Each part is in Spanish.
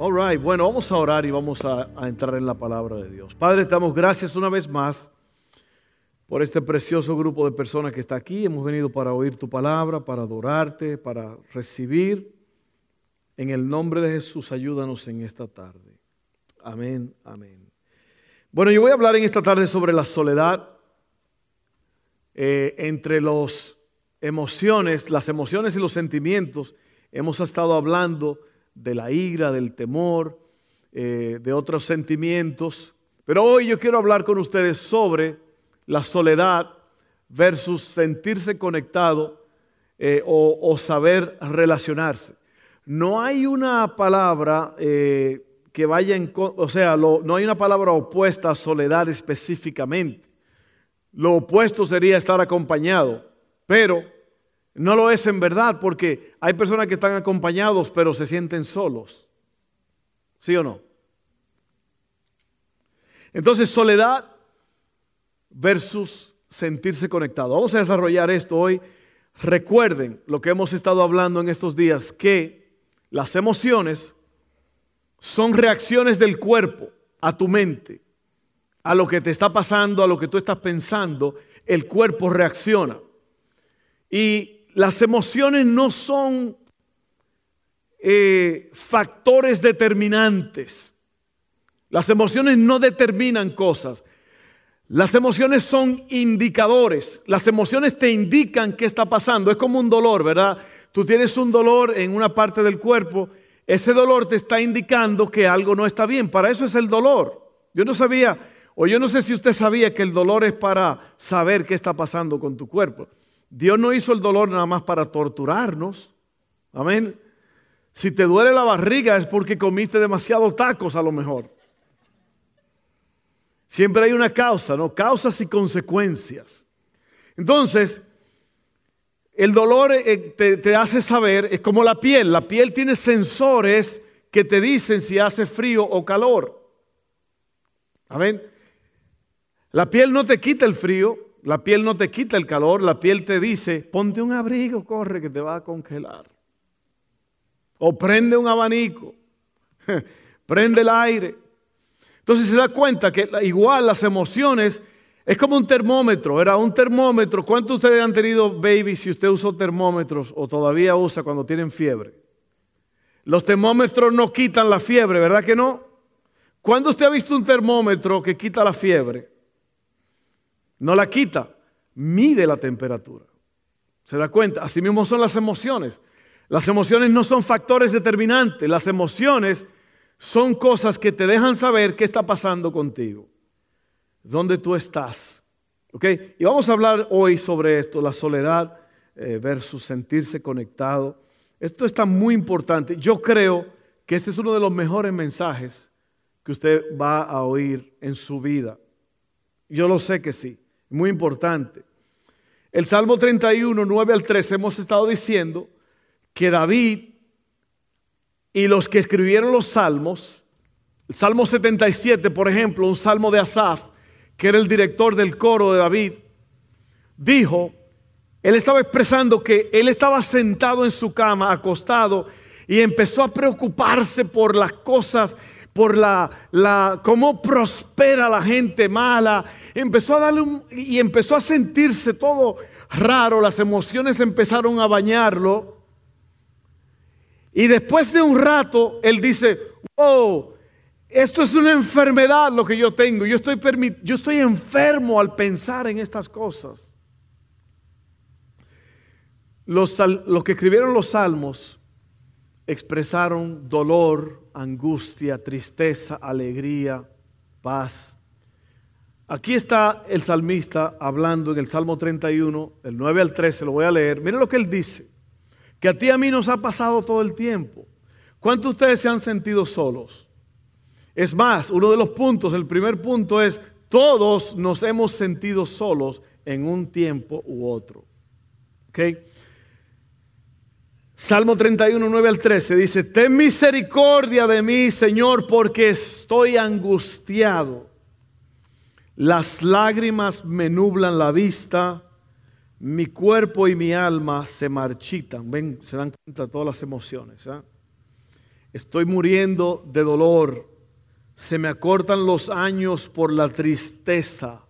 All right, bueno, vamos a orar y vamos a, a, entrar en la palabra de Dios. Padre, te damos gracias una vez más por este precioso grupo de personas que está aquí. Hemos venido para oír tu palabra, para adorarte, para recibir. En el nombre de Jesús, ayúdanos en esta tarde. Amén, amén. Bueno, yo voy a hablar en esta tarde sobre la soledad eh, entre las emociones, las emociones y los sentimientos. Hemos estado hablando de la ira, del temor, eh, de otros sentimientos. Pero hoy yo quiero hablar con ustedes sobre la soledad versus sentirse conectado eh, o, saber relacionarse. No hay una palabra eh, que vaya en, o sea, no hay una palabra opuesta a soledad específicamente. Lo opuesto sería estar acompañado, pero no lo es en verdad porque hay personas que están acompañados pero se sienten solos. ¿Sí o no? Entonces, soledad versus sentirse conectado. Vamos a desarrollar esto hoy. Recuerden lo que hemos estado hablando en estos días, que las emociones son reacciones del cuerpo a tu mente, a lo que te está pasando, a lo que tú estás pensando, el cuerpo reacciona. Y las emociones no son eh, factores determinantes. Las emociones no determinan cosas. Las emociones son indicadores. Las emociones te indican qué está pasando. Es como un dolor, ¿verdad? Tú tienes un dolor en una parte del cuerpo. Ese dolor te está indicando que algo no está bien. Para eso es el dolor. Yo no sabía, o yo no sé si usted sabía que el dolor es para saber qué está pasando con tu cuerpo. Dios no hizo el dolor nada más para torturarnos. Amén. Si te duele la barriga es porque comiste demasiados tacos a lo mejor. Siempre hay una causa, ¿no? Causas y consecuencias. Entonces, el dolor eh, te, te, hace saber, es como la piel. La piel tiene sensores que te dicen si hace frío o calor. Amén. La piel no te quita el frío, la piel no te quita el calor, la piel te dice, ponte un abrigo, corre que te va a congelar. O prende un abanico, prende el aire. Entonces se da cuenta que igual las emociones es como un termómetro, era un termómetro. ¿Cuántos de ustedes han tenido baby si usted usó termómetros o todavía usa cuando tienen fiebre? Los termómetros no quitan la fiebre, ¿verdad que no? ¿Cuándo usted ha visto un termómetro que quita la fiebre? No la quita, mide la temperatura. ¿Se da cuenta? Así mismo son las emociones. Las emociones no son factores determinantes, las emociones son cosas que te dejan saber qué está pasando contigo, dónde tú estás. ¿Ok? Y vamos a hablar hoy sobre esto, la soledad eh, versus sentirse conectado. Esto está muy importante. Yo creo que este es uno de los mejores mensajes que usted va a oír en su vida. Yo lo sé que sí muy importante. El Salmo 31, 9 al 13 hemos estado diciendo que David y los que escribieron los salmos, el Salmo 77, por ejemplo, un salmo de Asaf, que era el director del coro de David, dijo, él estaba expresando que él estaba sentado en su cama, acostado, y empezó a preocuparse por las cosas por la, la, cómo prospera la gente mala. Empezó a darle un, y empezó a sentirse todo raro, las emociones empezaron a bañarlo. Y después de un rato, él dice, oh, esto es una enfermedad lo que yo tengo. Yo estoy, yo estoy enfermo al pensar en estas cosas. Los, los que escribieron los salmos expresaron dolor, angustia, tristeza, alegría, paz. Aquí está el salmista hablando en el Salmo 31, el 9 al 13, lo voy a leer. Miren lo que él dice, que a ti y a mí nos ha pasado todo el tiempo. ¿Cuántos de ustedes se han sentido solos? Es más, uno de los puntos, el primer punto es, todos nos hemos sentido solos en un tiempo u otro. ¿Okay? Salmo 31, 9 al 13 dice, ten misericordia de mí, Señor, porque estoy angustiado. Las lágrimas me nublan la vista, mi cuerpo y mi alma se marchitan. Ven, se dan cuenta de todas las emociones. ¿ah? Estoy muriendo de dolor. Se me acortan los años por la tristeza.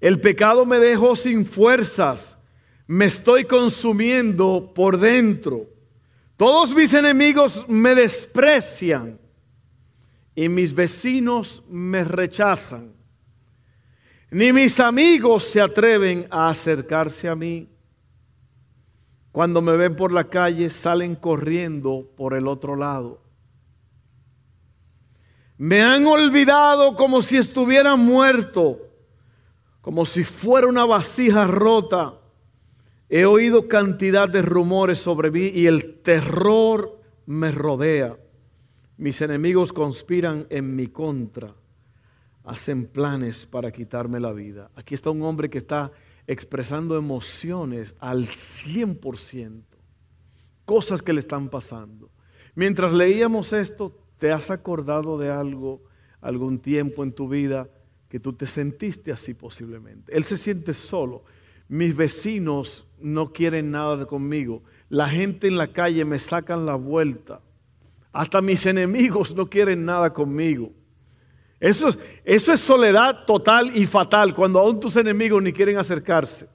El pecado me dejó sin fuerzas. Me estoy consumiendo por dentro. Todos mis enemigos me desprecian y mis vecinos me rechazan. Ni mis amigos se atreven a acercarse a mí. Cuando me ven por la calle salen corriendo por el otro lado. Me han olvidado como si estuviera muerto, como si fuera una vasija rota. He oído cantidad de rumores sobre mí y el terror me rodea. Mis enemigos conspiran en mi contra hacen planes para quitarme la vida. Aquí está un hombre que está expresando emociones al 100%, cosas que le están pasando. Mientras leíamos esto, ¿te has acordado de algo, algún tiempo en tu vida que tú te sentiste así posiblemente? Él se siente solo. Mis vecinos no quieren nada conmigo. La gente en la calle me sacan la vuelta. Hasta mis enemigos no quieren nada conmigo. Eso, es soledad total y fatal, cuando aún tus enemigos ni quieren acercarse.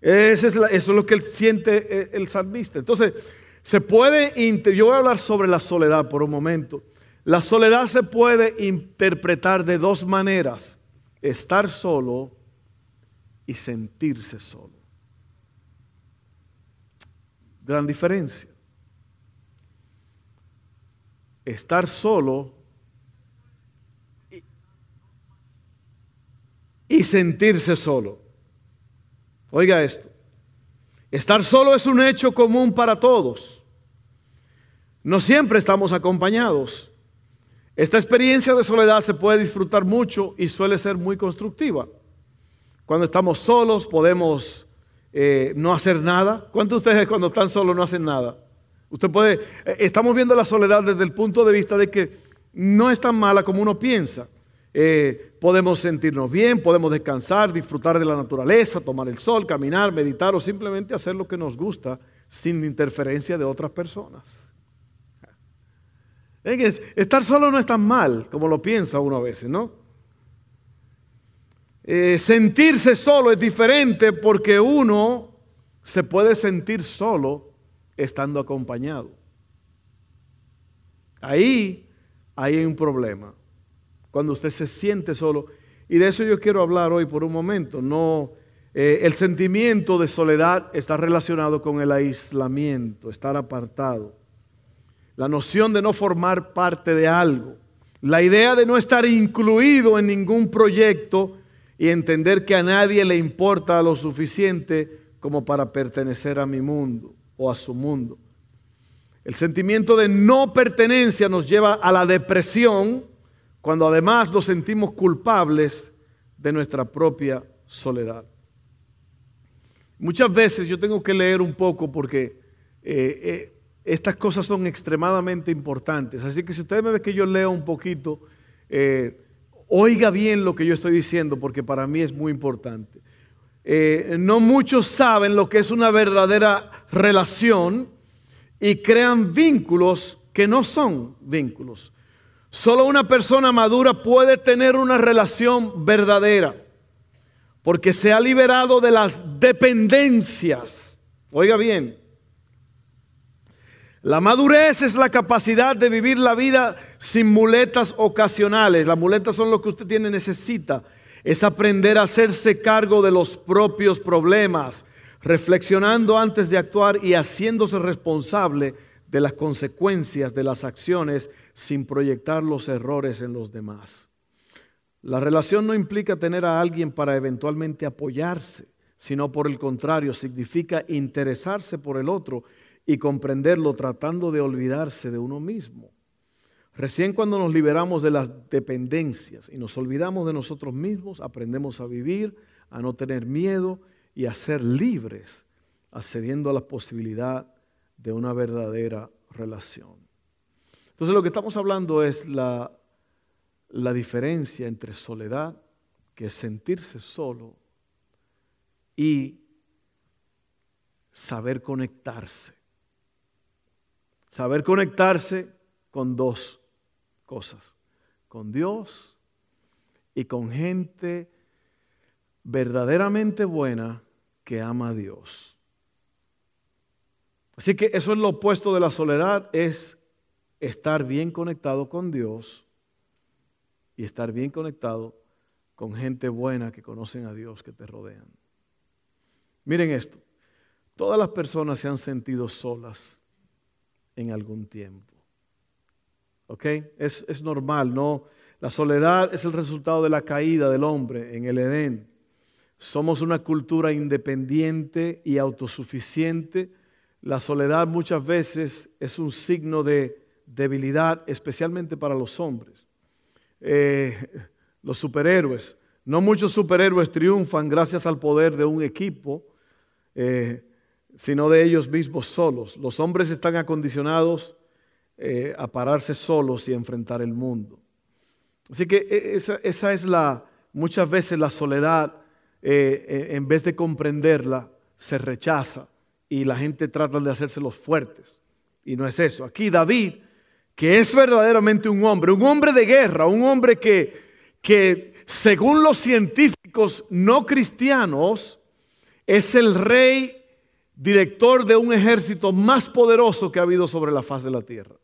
Eso, es es lo que siente eh, el salmista. Entonces, se puede, yo voy a hablar sobre la soledad por un momento. La soledad se puede interpretar de dos maneras. Estar solo y sentirse solo. Gran diferencia. Estar solo y sentirse solo. Oiga esto. Estar solo es un hecho común para todos. No siempre estamos acompañados. Esta experiencia de soledad se puede disfrutar mucho y suele ser muy constructiva. Cuando estamos solos podemos eh, no hacer nada. ¿Cuántos de ustedes cuando están solos no hacen nada? Usted puede, eh, estamos viendo la soledad desde el punto de vista de que no es tan mala como uno piensa. Eh, podemos sentirnos bien, podemos descansar, disfrutar de la naturaleza, tomar el sol, caminar, meditar o simplemente hacer lo que nos gusta sin interferencia de otras personas. Estar solo no es tan mal como lo piensa uno a veces, ¿no? Eh, sentirse solo es diferente porque uno se puede sentir solo estando acompañado. Ahí, hay un problema cuando usted se siente solo. Y de eso yo quiero hablar hoy por un momento. No, eh, el sentimiento de soledad está relacionado con el aislamiento, estar apartado. La noción de no formar parte de algo. La idea de no estar incluido en ningún proyecto y entender que a nadie le importa lo suficiente como para pertenecer a mi mundo o a su mundo. El sentimiento de no pertenencia nos lleva a la depresión, cuando además nos sentimos culpables de nuestra propia soledad. Muchas veces yo tengo que leer un poco porque eh, eh, estas cosas son extremadamente importantes. Así que si usted me ve que yo leo un poquito, eh, oiga bien lo que yo estoy diciendo porque para mí es muy importante. no muchos saben lo que es una verdadera relación y crean vínculos que no son vínculos. Solo una persona madura puede tener una relación verdadera, porque se ha liberado de las dependencias. Oiga bien, la madurez es la capacidad de vivir la vida sin muletas ocasionales. Las muletas son lo que usted tiene, necesita. Es aprender a hacerse cargo de los propios problemas, reflexionando antes de actuar y haciéndose responsable de las consecuencias de las acciones sin proyectar los errores en los demás. La relación no implica tener a alguien para eventualmente apoyarse, sino por el contrario, significa interesarse por el otro y comprenderlo tratando de olvidarse de uno mismo. Recién cuando nos liberamos de las dependencias y nos olvidamos de nosotros mismos, aprendemos a vivir, a no tener miedo y a ser libres, accediendo a la posibilidad de una verdadera relación. Entonces lo que estamos hablando es la, la diferencia entre soledad, que es sentirse solo, y saber conectarse. Saber conectarse con dos cosas, con Dios y con gente verdaderamente buena que ama a Dios. Así que eso es lo opuesto de la soledad, es estar bien conectado con Dios y estar bien conectado con gente buena que conocen a Dios, que te rodean. Miren esto, todas las personas se han sentido solas en algún tiempo. ¿Ok? Es, es normal, ¿no? La soledad es el resultado de la caída del hombre en el Edén. Somos una cultura independiente y autosuficiente. La soledad muchas veces es un signo de debilidad, especialmente para los hombres. Eh, los superhéroes. No muchos superhéroes triunfan gracias al poder de un equipo, eh, sino de ellos mismos solos. Los hombres están acondicionados eh, a pararse solos y enfrentar el mundo. Así que e, esa, es la, muchas veces la soledad, eh, en vez de comprenderla, se rechaza y la gente trata de hacerse los fuertes. Y no es eso. Aquí David, que es verdaderamente un hombre, un hombre de guerra, un hombre que, que según los científicos no cristianos, es el rey director de un ejército más poderoso que ha habido sobre la faz de la tierra.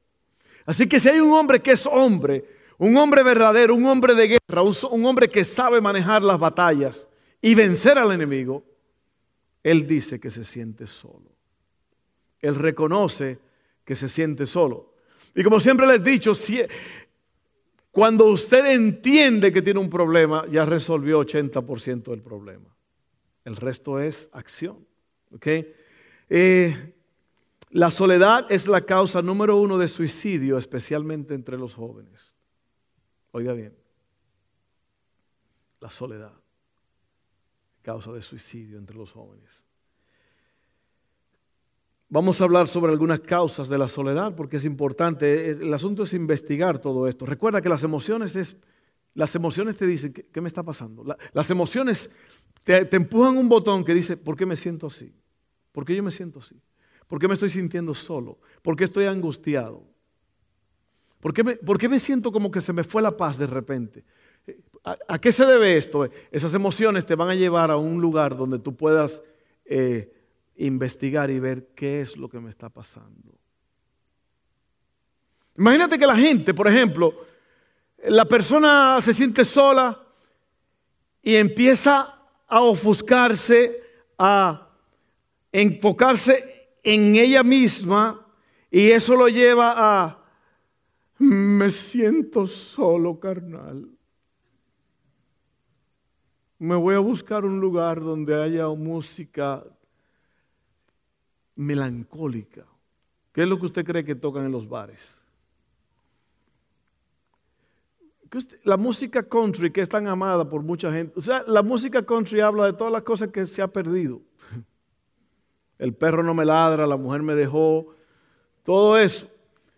Así que si hay un hombre que es hombre, un hombre verdadero, un hombre de guerra, un, hombre que sabe manejar las batallas y vencer al enemigo, él dice que se siente solo. Él reconoce que se siente solo. Y como siempre les he dicho, cuando usted entiende que tiene un problema, ya resolvió 80% del problema. El resto es acción. ¿okay? Eh, la soledad es la causa número uno de suicidio, especialmente entre los jóvenes. Oiga bien, la soledad, causa de suicidio entre los jóvenes. Vamos a hablar sobre algunas causas de la soledad porque es importante. El asunto es investigar todo esto. Recuerda que las emociones es, las emociones te dicen qué, me está pasando. las emociones te, te empujan un botón que dice ¿por qué me siento así? ¿Por qué yo me siento así? ¿Por qué me estoy sintiendo solo? ¿Por qué estoy angustiado? ¿Por qué, me, me siento como que se me fue la paz de repente? ¿A, qué se debe esto? Esas emociones te van a llevar a un lugar donde tú puedas eh, investigar y ver qué es lo que me está pasando. Imagínate que la gente, por ejemplo, la persona se siente sola y empieza a ofuscarse, a enfocarse en ella misma y eso lo lleva a, me siento solo, carnal. Me voy a buscar un lugar donde haya música melancólica. ¿Qué es lo que usted cree que tocan en los bares? la música country que es tan amada por mucha gente, o sea, la música country habla de todas las cosas que se ha perdido el perro no me ladra, la mujer me dejó, todo eso.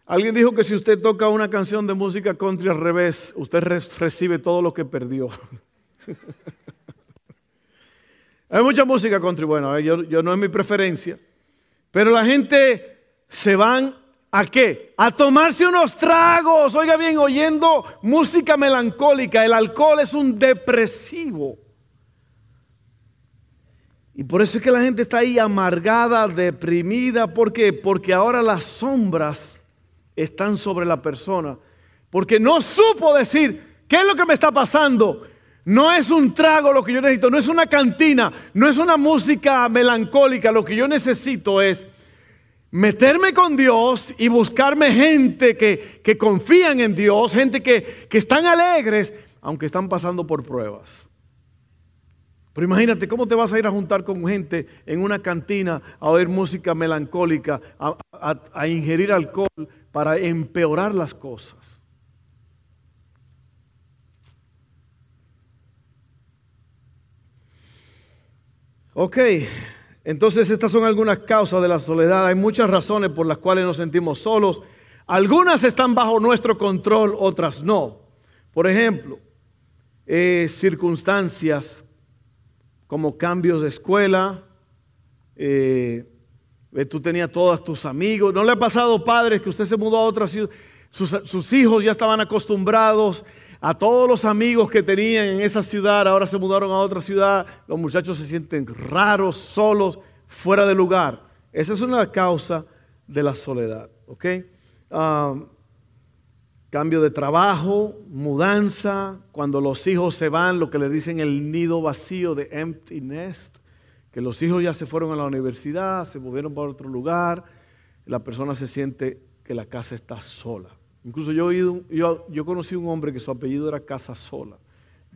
Alguien dijo que si usted toca una canción de música country al revés, usted recibe todo lo que perdió. Hay mucha música country, bueno, eh, yo, yo no es mi preferencia, pero la gente se van a qué? A tomarse unos tragos, oiga bien, oyendo música melancólica. El alcohol es un depresivo. Y por eso es que la gente está ahí amargada, deprimida. ¿Por qué? Porque ahora las sombras están sobre la persona. Porque no supo decir, ¿qué es lo que me está pasando? No es un trago lo que yo necesito, no es una cantina, no es una música melancólica. Lo que yo necesito es meterme con Dios y buscarme gente que, que confían en Dios, gente que, que están alegres, aunque están pasando por pruebas. Pero imagínate, ¿cómo te vas a ir a juntar con gente en una cantina a oír música melancólica, a, a, ingerir alcohol para empeorar las cosas? Ok, entonces estas son algunas causas de la soledad. Hay muchas razones por las cuales nos sentimos solos. Algunas están bajo nuestro control, otras no. Por ejemplo, eh, circunstancias como cambios de escuela. Eh, tú tenías todos tus amigos. ¿No le ha pasado, padres, que usted se mudó a otra ciudad? sus hijos ya estaban acostumbrados a todos los amigos que tenían en esa ciudad, ahora se mudaron a otra ciudad, los muchachos se sienten raros, solos, fuera de lugar. Esa es una causa de la soledad, ¿ok? Um, cambio de trabajo, mudanza, cuando los hijos se van, lo que le dicen el nido vacío de empty nest, que los hijos ya se fueron a la universidad, se movieron para otro lugar, la persona se siente que la casa está sola. Incluso yo, yo, yo conocí un hombre que su apellido era Casasola.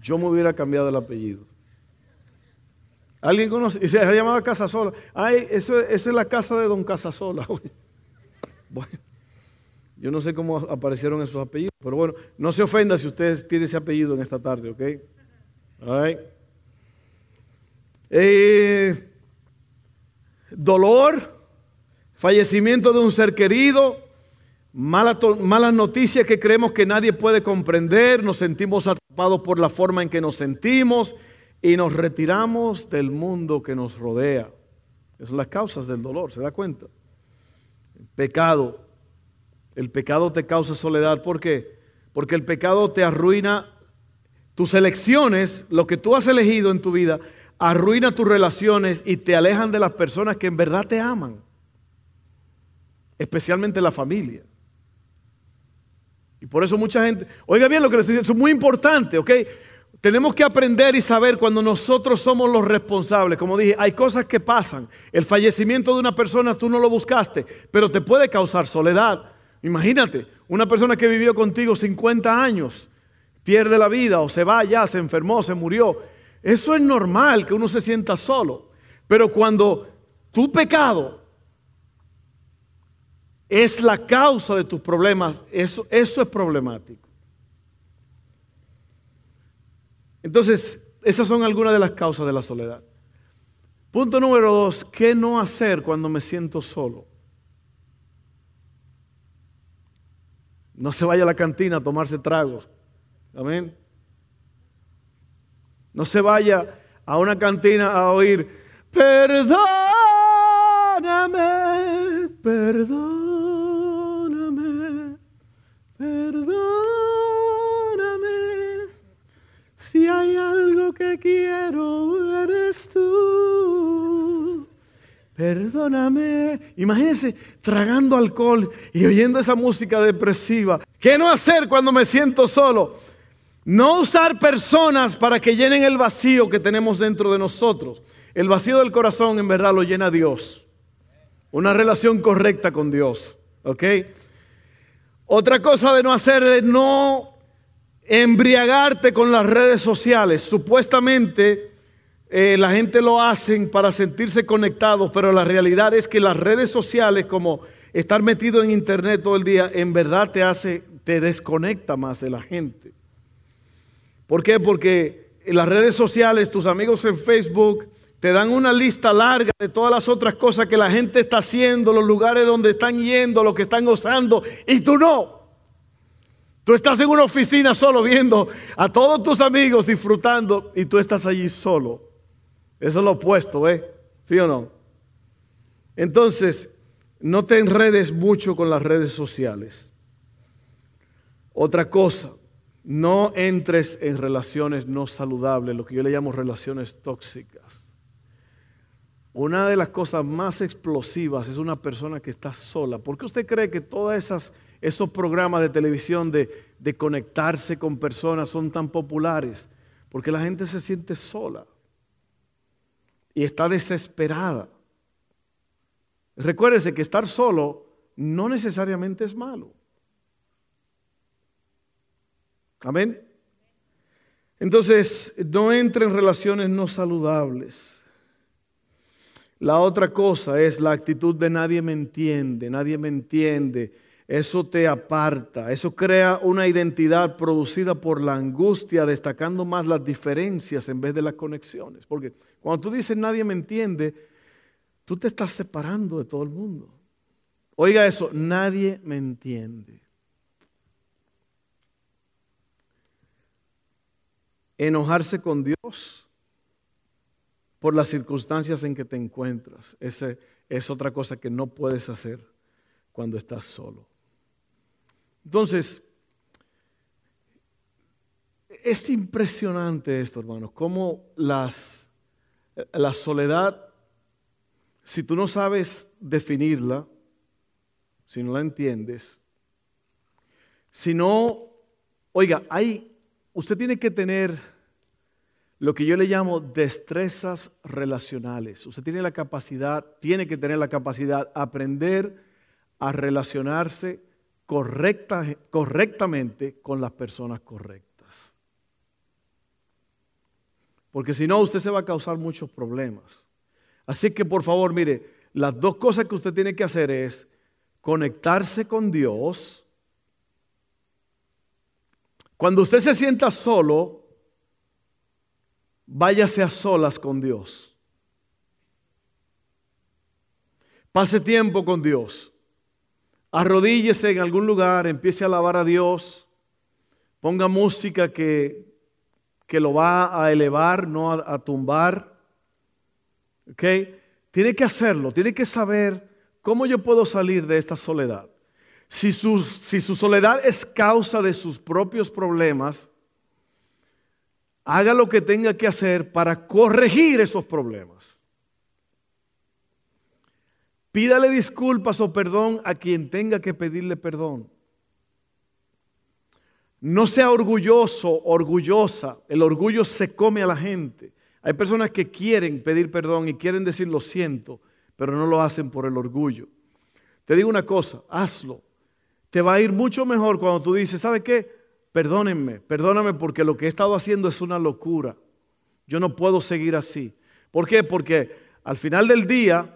Yo me hubiera cambiado el apellido. ¿Alguien conoce? Y se llamaba Casasola. Ay, eso, esa es la casa de don Casasola. Bueno, yo no sé cómo aparecieron esos apellidos, pero bueno, no se ofenda si usted tiene ese apellido en esta tarde, ¿ok? Eh, dolor, fallecimiento de un ser querido, malas noticias que creemos que nadie puede comprender, nos sentimos atrapados por la forma en que nos sentimos y nos retiramos del mundo que nos rodea. Esas son las causas del dolor, ¿se da cuenta? pecado. El pecado te causa soledad. ¿Por qué? Porque el pecado te arruina tus elecciones, lo que tú has elegido en tu vida, arruina tus relaciones y te alejan de las personas que en verdad te aman, especialmente la familia. Y por eso mucha gente, oiga bien lo que les estoy diciendo, es muy importante, ¿ok? Tenemos que aprender y saber cuando nosotros somos los responsables. Como dije, hay cosas que pasan. El fallecimiento de una persona tú no lo buscaste, pero te puede causar soledad. Imagínate, una persona que vivió contigo 50 años, pierde la vida o se va ya, se enfermó, se murió. Eso es normal que uno se sienta solo. Pero cuando tu pecado es la causa de tus problemas, eso, eso es problemático. Entonces, esas son algunas de las causas de la soledad. Punto número dos, ¿qué no hacer cuando me siento solo? No se vaya a la cantina a tomarse tragos. Amén. No se vaya a una cantina a oír, perdóname, perdóname. Si hay algo que quiero, eres tú. Perdóname. Imagínense tragando alcohol y oyendo esa música depresiva. ¿Qué no hacer cuando me siento solo? No usar personas para que llenen el vacío que tenemos dentro de nosotros. El vacío del corazón en verdad lo llena Dios. Una relación correcta con Dios. ¿Ok? Otra cosa de no hacer es no embriagarte con las redes sociales. Supuestamente eh, la gente lo hacen para sentirse conectados, pero la realidad es que las redes sociales, como estar metido en internet todo el día, en verdad te hace, te desconecta más de la gente. ¿Por qué? Porque en las redes sociales, tus amigos en Facebook, te dan una lista larga de todas las otras cosas que la gente está haciendo, los lugares donde están yendo, lo que están gozando, y tú no. Tú estás en una oficina solo viendo a todos tus amigos disfrutando y tú estás allí solo. Eso es lo opuesto, ¿eh? ¿Sí o no? Entonces, no te enredes mucho con las redes sociales. Otra cosa, no entres en relaciones no saludables, lo que yo le llamo relaciones tóxicas. Una de las cosas más explosivas es una persona que está sola. ¿Por qué usted cree que todas esas esos programas de televisión de, de conectarse con personas son tan populares? Porque la gente se siente sola y está desesperada. Recuérdese que estar solo no necesariamente es malo. Amén. Entonces, no entre en relaciones no saludables. La otra cosa es la actitud de nadie me entiende, nadie me entiende eso te aparta, eso crea una identidad producida por la angustia, destacando más las diferencias en vez de las conexiones. Porque cuando tú dices nadie me entiende, tú te estás separando de todo el mundo. Oiga eso, nadie me entiende. Enojarse con Dios por las circunstancias en que te encuentras. Esa es otra cosa que no puedes hacer cuando estás solo. Entonces, es impresionante esto, hermanos, cómo las, la soledad, si tú no sabes definirla, si no la entiendes, si no, oiga, hay, usted tiene que tener lo que yo le llamo destrezas relacionales. Usted tiene la capacidad, tiene que tener la capacidad, aprender a relacionarse correcta, correctamente con las personas correctas. Porque si no, usted se va a causar muchos problemas. Así que por favor, mire, las dos cosas que usted tiene que hacer es conectarse con Dios. Cuando usted se sienta solo, váyase a solas con Dios. Pase tiempo con Dios arrodíllese en algún lugar, empiece a alabar a Dios, ponga música que, que lo va a elevar, no a, tumbar. ¿Ok? Tiene que hacerlo, tiene que saber cómo yo puedo salir de esta soledad. Si su, si su soledad es causa de sus propios problemas, haga lo que tenga que hacer para corregir esos problemas. Pídale disculpas o perdón a quien tenga que pedirle perdón. No sea orgulloso, orgullosa. El orgullo se come a la gente. Hay personas que quieren pedir perdón y quieren decir lo siento, pero no lo hacen por el orgullo. Te digo una cosa, hazlo. Te va a ir mucho mejor cuando tú dices, ¿sabe qué? Perdónenme, perdóname porque lo que he estado haciendo es una locura. Yo no puedo seguir así. ¿Por qué? Porque al final del día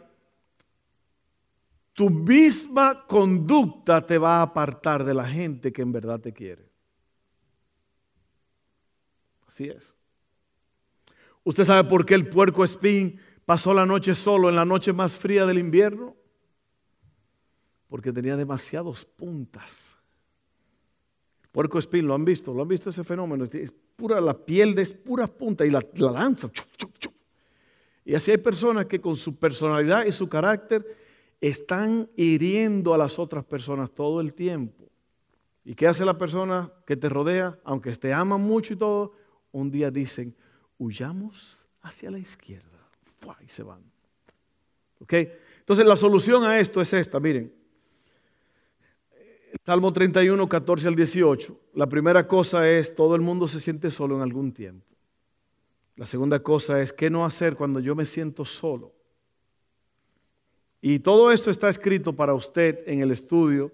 tu misma conducta te va a apartar de la gente que en verdad te quiere. Así es. ¿Usted sabe por qué el puerco espín pasó la noche solo en la noche más fría del invierno? Porque tenía demasiados puntas. puerco espín, ¿lo han visto? ¿Lo han visto ese fenómeno? Es pura, la piel es pura punta y la, lanza. Y así hay personas que con su personalidad y su carácter están hiriendo a las otras personas todo el tiempo. ¿Y qué hace la persona que te rodea? Aunque te aman mucho y todo, un día dicen, huyamos hacia la izquierda. Y se van. ¿Ok? Entonces la solución a esto es esta, miren. Salmo 31, 14 al 18. La primera cosa es, todo el mundo se siente solo en algún tiempo. La segunda cosa es, ¿qué no hacer cuando yo me siento solo? Y todo esto está escrito para usted en el estudio.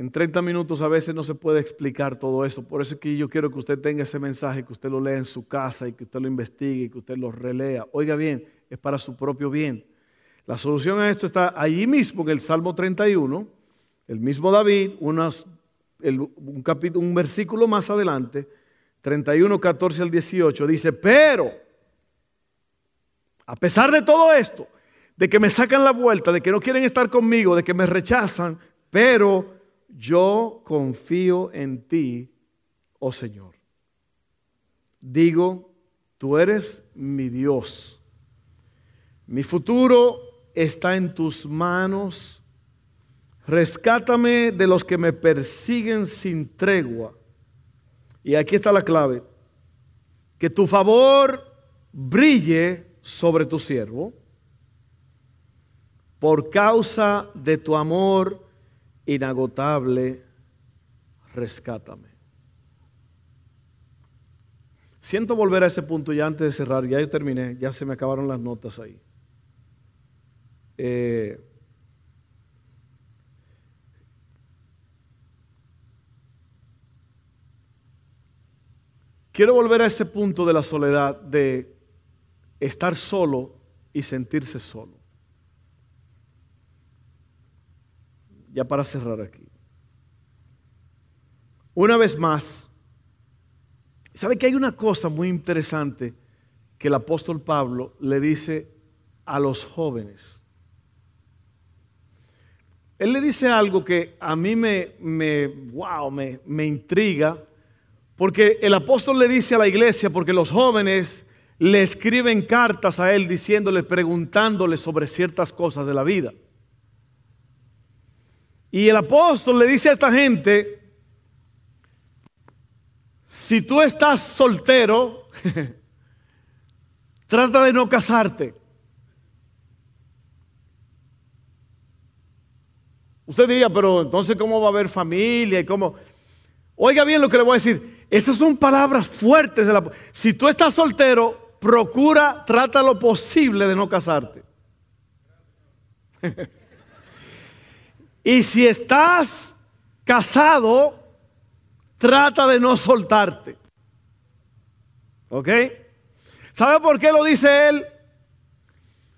En 30 minutos a veces no se puede explicar todo eso. Por eso es que yo quiero que usted tenga ese mensaje, que usted lo lea en su casa y que usted lo investigue y que usted lo relea. Oiga bien, es para su propio bien. La solución a esto está allí mismo en el Salmo 31. El mismo David, un, capítulo, un versículo más adelante, 31, 14 al 18, dice, pero, a pesar de todo esto, de que me sacan la vuelta, de que no quieren estar conmigo, de que me rechazan, pero yo confío en ti, oh Señor. Digo, tú eres mi Dios. Mi futuro está en tus manos. Rescátame de los que me persiguen sin tregua. Y aquí está la clave. Que tu favor brille sobre tu siervo por causa de tu amor inagotable, rescátame. Siento volver a ese punto ya antes de cerrar, ya yo terminé, ya se me acabaron las notas ahí. Eh, quiero volver a ese punto de la soledad, de estar solo y sentirse solo. Ya para cerrar aquí. una vez más, ¿sabe que hay una cosa muy interesante que el apóstol Pablo le dice a los jóvenes? Él le dice algo que a mí me, wow, me intriga, porque el apóstol le dice a la iglesia, porque los jóvenes le escriben cartas a él diciéndole, preguntándole sobre ciertas cosas de la vida. Y el apóstol le dice a esta gente, si tú estás soltero, trata de no casarte. Usted diría, pero entonces ¿cómo va a haber familia y cómo? Oiga bien lo que le voy a decir. Esas son palabras fuertes. De la... Si tú estás soltero, procura, trata lo posible de no casarte. y si estás casado, trata de no soltarte. ¿Ok? ¿Sabe por qué lo dice él?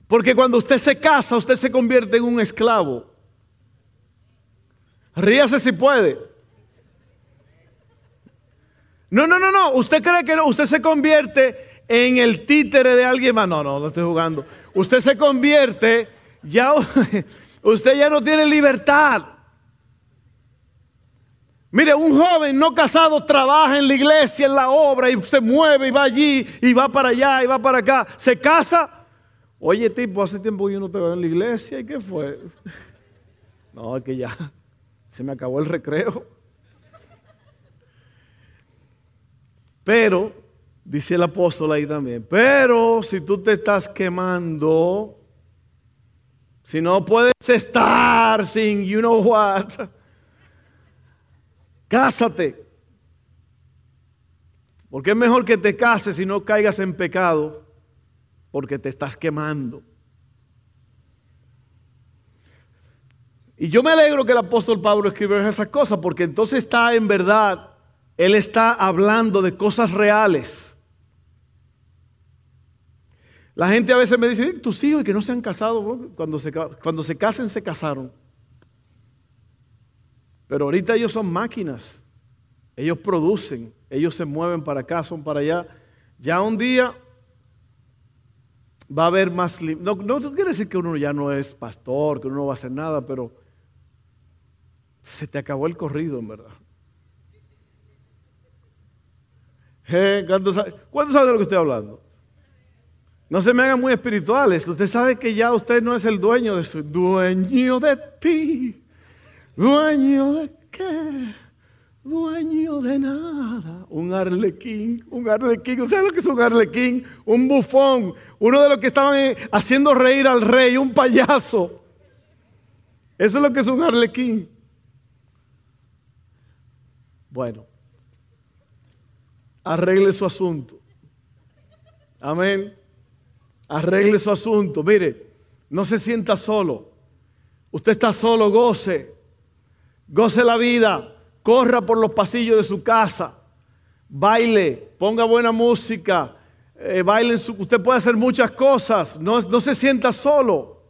Porque cuando usted se casa, usted se convierte en un esclavo. Ríase si puede. No, no, no, no. ¿Usted cree que usted se convierte en el títere de alguien más? No, no, no estoy jugando. Usted se convierte, ya, usted ya no tiene libertad. Mire, un joven no casado trabaja en la iglesia, en la obra, y se mueve y va allí, y va para allá, y va para acá. Se casa. Oye, tipo, hace tiempo yo no te veo en la iglesia, ¿y qué fue? No, es que ya se me acabó el recreo. Pero, dice el apóstol ahí también, pero si tú te estás quemando, si no puedes estar sin you know what, cásate. Porque es mejor que te cases y no caigas en pecado, porque te estás quemando. Y yo me alegro que el apóstol Pablo escribiera esas cosas, porque entonces está en verdad él está hablando de cosas reales. La gente a veces me dice, tus hijos que no se han casado, cuando se, cuando se casen se casaron. Pero ahorita ellos son máquinas. Ellos producen, ellos se mueven para acá, son para allá. Ya un día va a haber más... No, no quiere decir que uno ya no es pastor, que uno no va a hacer nada, pero se te acabó el corrido, en verdad. ¿Cuántos saben de lo que estoy hablando? No se me hagan muy espirituales. Usted sabe que ya usted no es el dueño de su dueño de ti. Dueño de qué? Dueño de nada. Un arlequín. Un arlequín. ¿Usted sabe lo que es un arlequín? Un bufón. Uno de los que estaban eh, haciendo reír al rey. Un payaso. Eso es lo que es un arlequín. Bueno arregle su asunto. Amén. Arregle su asunto. Mire, no se sienta solo. Usted está solo, goce. Goce la vida. Corra por los pasillos de su casa. Baile. Ponga buena música. Eh, baile usted puede hacer muchas cosas. No, no se sienta solo.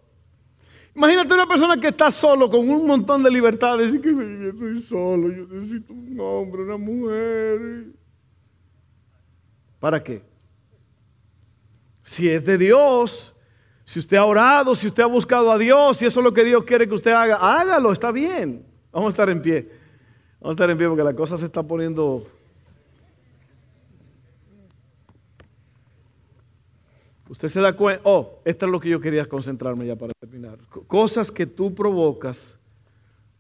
Imagínate una persona que está solo con un montón de libertades. que yo estoy solo. Yo necesito un hombre, una mujer. ¿Para qué? Si es de Dios, si usted ha orado, si usted ha buscado a Dios, si eso es lo que Dios quiere que usted haga, hágalo, está bien. Vamos a estar en pie. Vamos a estar en pie porque la cosa se está poniendo... Usted se da cuenta, oh, esto es lo que yo quería concentrarme ya para terminar. Cosas que tú provocas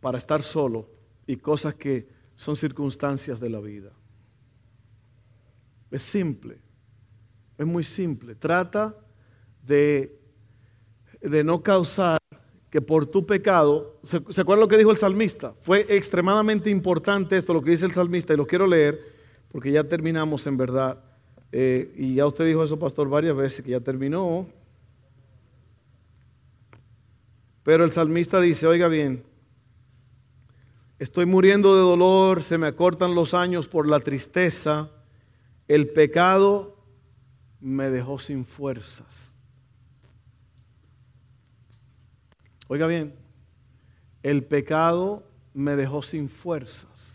para estar solo y cosas que son circunstancias de la vida. Es simple, es muy simple. Trata de, de no causar que por tu pecado, ¿se, acuerdan lo que dijo el salmista? Fue extremadamente importante esto, lo que dice el salmista, y lo quiero leer, porque ya terminamos en verdad. Eh, y ya usted dijo eso, pastor, varias veces, que ya terminó. Pero el salmista dice, oiga bien, estoy muriendo de dolor, se me acortan los años por la tristeza el pecado me dejó sin fuerzas. Oiga bien, el pecado me dejó sin fuerzas.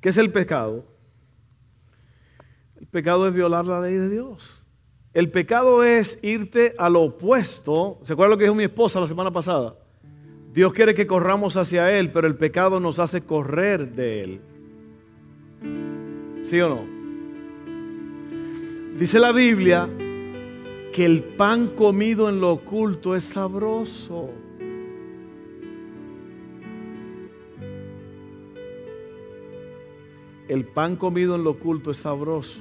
¿Qué es el pecado? El pecado es violar la ley de Dios. El pecado es irte a lo opuesto. ¿Se acuerdan lo que dijo mi esposa la semana pasada? Dios quiere que corramos hacia Él, pero el pecado nos hace correr de Él. ¿Sí o no? Dice la Biblia que el pan comido en lo oculto es sabroso. El pan comido en lo oculto es sabroso.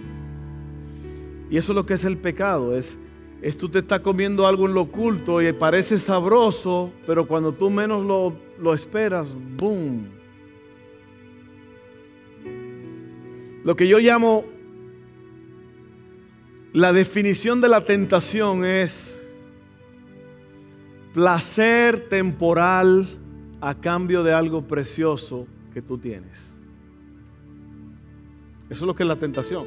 Y eso es lo que es el pecado, es, es tú te estás comiendo algo en lo oculto y parece sabroso, pero cuando tú menos lo, lo esperas, ¡boom! Lo que yo llamo la definición de la tentación es placer temporal a cambio de algo precioso que tú tienes. Eso es lo que es la tentación.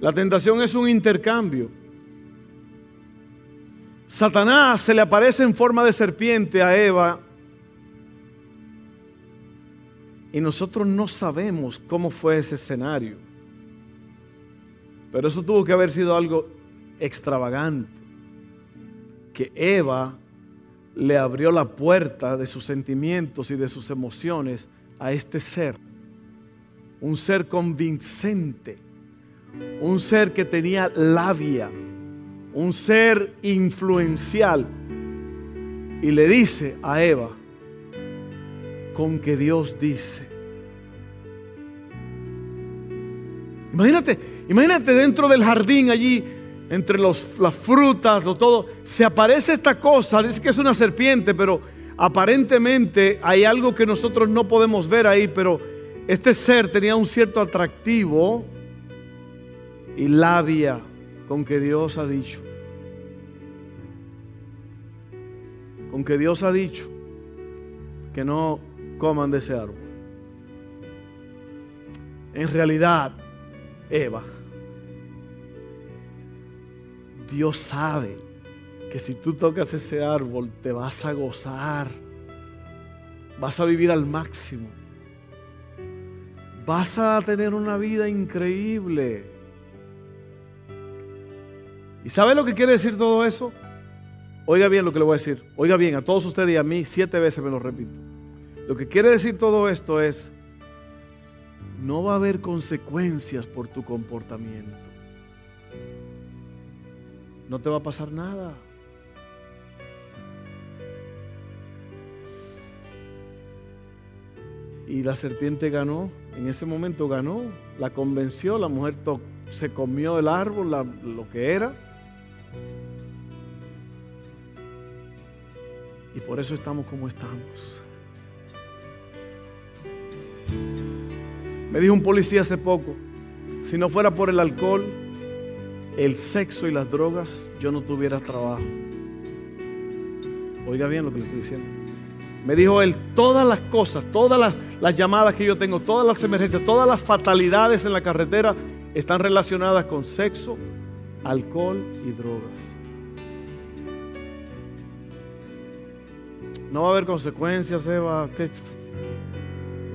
La tentación es un intercambio. Satanás se le aparece en forma de serpiente a Eva y nosotros no sabemos cómo fue ese escenario. Pero eso tuvo que haber sido algo extravagante. Que Eva le abrió la puerta de sus sentimientos y de sus emociones a este ser. Un ser convincente. Un ser que tenía labia. Un ser influencial. Y le dice a Eva, con que Dios dice. Imagínate, Imagínate dentro del jardín allí, entre las frutas, lo todo, se aparece esta cosa, dice que es una serpiente, pero aparentemente hay algo que nosotros no podemos ver ahí, pero este ser tenía un cierto atractivo y labia con que Dios ha dicho. Con que Dios ha dicho que no coman de ese árbol. En realidad, Eva Dios sabe que si tú tocas ese árbol te vas a gozar, vas a vivir al máximo, vas a tener una vida increíble. ¿Y sabe lo que quiere decir todo eso? Oiga bien lo que le voy a decir. Oiga bien, a todos ustedes y a mí, siete veces me lo repito. Lo que quiere decir todo esto es, no va a haber consecuencias por tu comportamiento no te va a pasar nada. Y la serpiente ganó, en ese momento ganó, la convenció, la mujer se comió el árbol, lo que era. Y por eso estamos como estamos. Me dijo un policía hace poco, si no fuera por el alcohol, el sexo y las drogas, yo no tuviera trabajo. Oiga bien lo que le estoy diciendo. Me dijo él, todas las cosas, todas las, llamadas que yo tengo, todas las emergencias, todas las fatalidades en la carretera están relacionadas con sexo, alcohol y drogas. No va a haber consecuencias, Eva.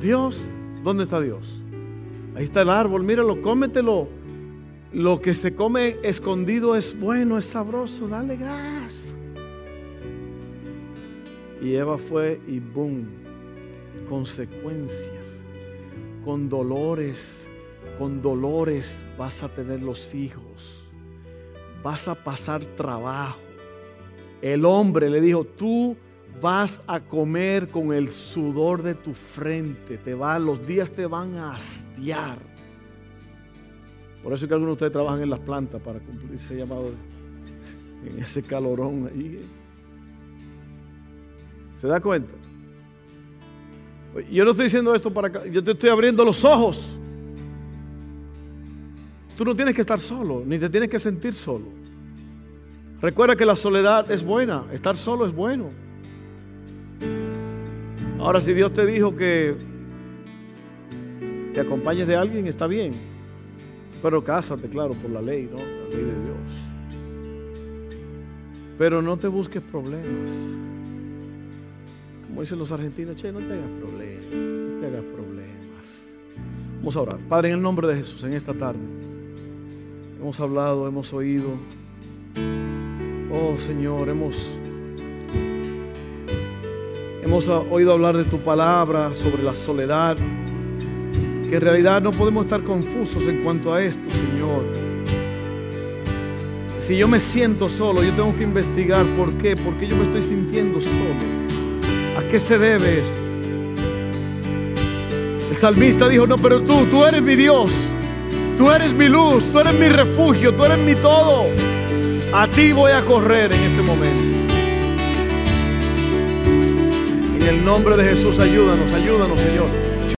Dios, ¿dónde está Dios? Ahí está el árbol, míralo, cómetelo. Lo que se come escondido es bueno, es sabroso, dale gas. Y Eva fue y boom, consecuencias, con dolores, con dolores vas a tener los hijos, vas a pasar trabajo. El hombre le dijo, tú vas a comer con el sudor de tu frente, te va, los días te van a hastiar. Por eso es que algunos de ustedes trabajan en las plantas para cumplir ese llamado en ese calorón ahí. ¿Se da cuenta? Yo no estoy diciendo esto para yo te estoy abriendo los ojos. Tú no tienes que estar solo, ni te tienes que sentir solo. Recuerda que la soledad es buena, estar solo es bueno. Ahora, si Dios te dijo que te acompañes de alguien, está bien. Pero cásate, claro, por la ley, ¿no? La ley de Dios. Pero no te busques problemas. Como dicen los argentinos, che, no te hagas problemas, no te hagas problemas. Vamos a orar. Padre, en el nombre de Jesús, en esta tarde, hemos hablado, hemos oído. Oh Señor, hemos, hemos oído hablar de tu palabra sobre la soledad, en realidad no podemos estar confusos en cuanto a esto, Señor. Si yo me siento solo, yo tengo que investigar por qué, por qué yo me estoy sintiendo solo. ¿A qué se debe esto? El salmista dijo, no, pero tú, tú eres mi Dios, tú eres mi luz, tú eres mi refugio, tú eres mi todo. A ti voy a correr en este momento. En el nombre de Jesús, ayúdanos, ayúdanos, Señor.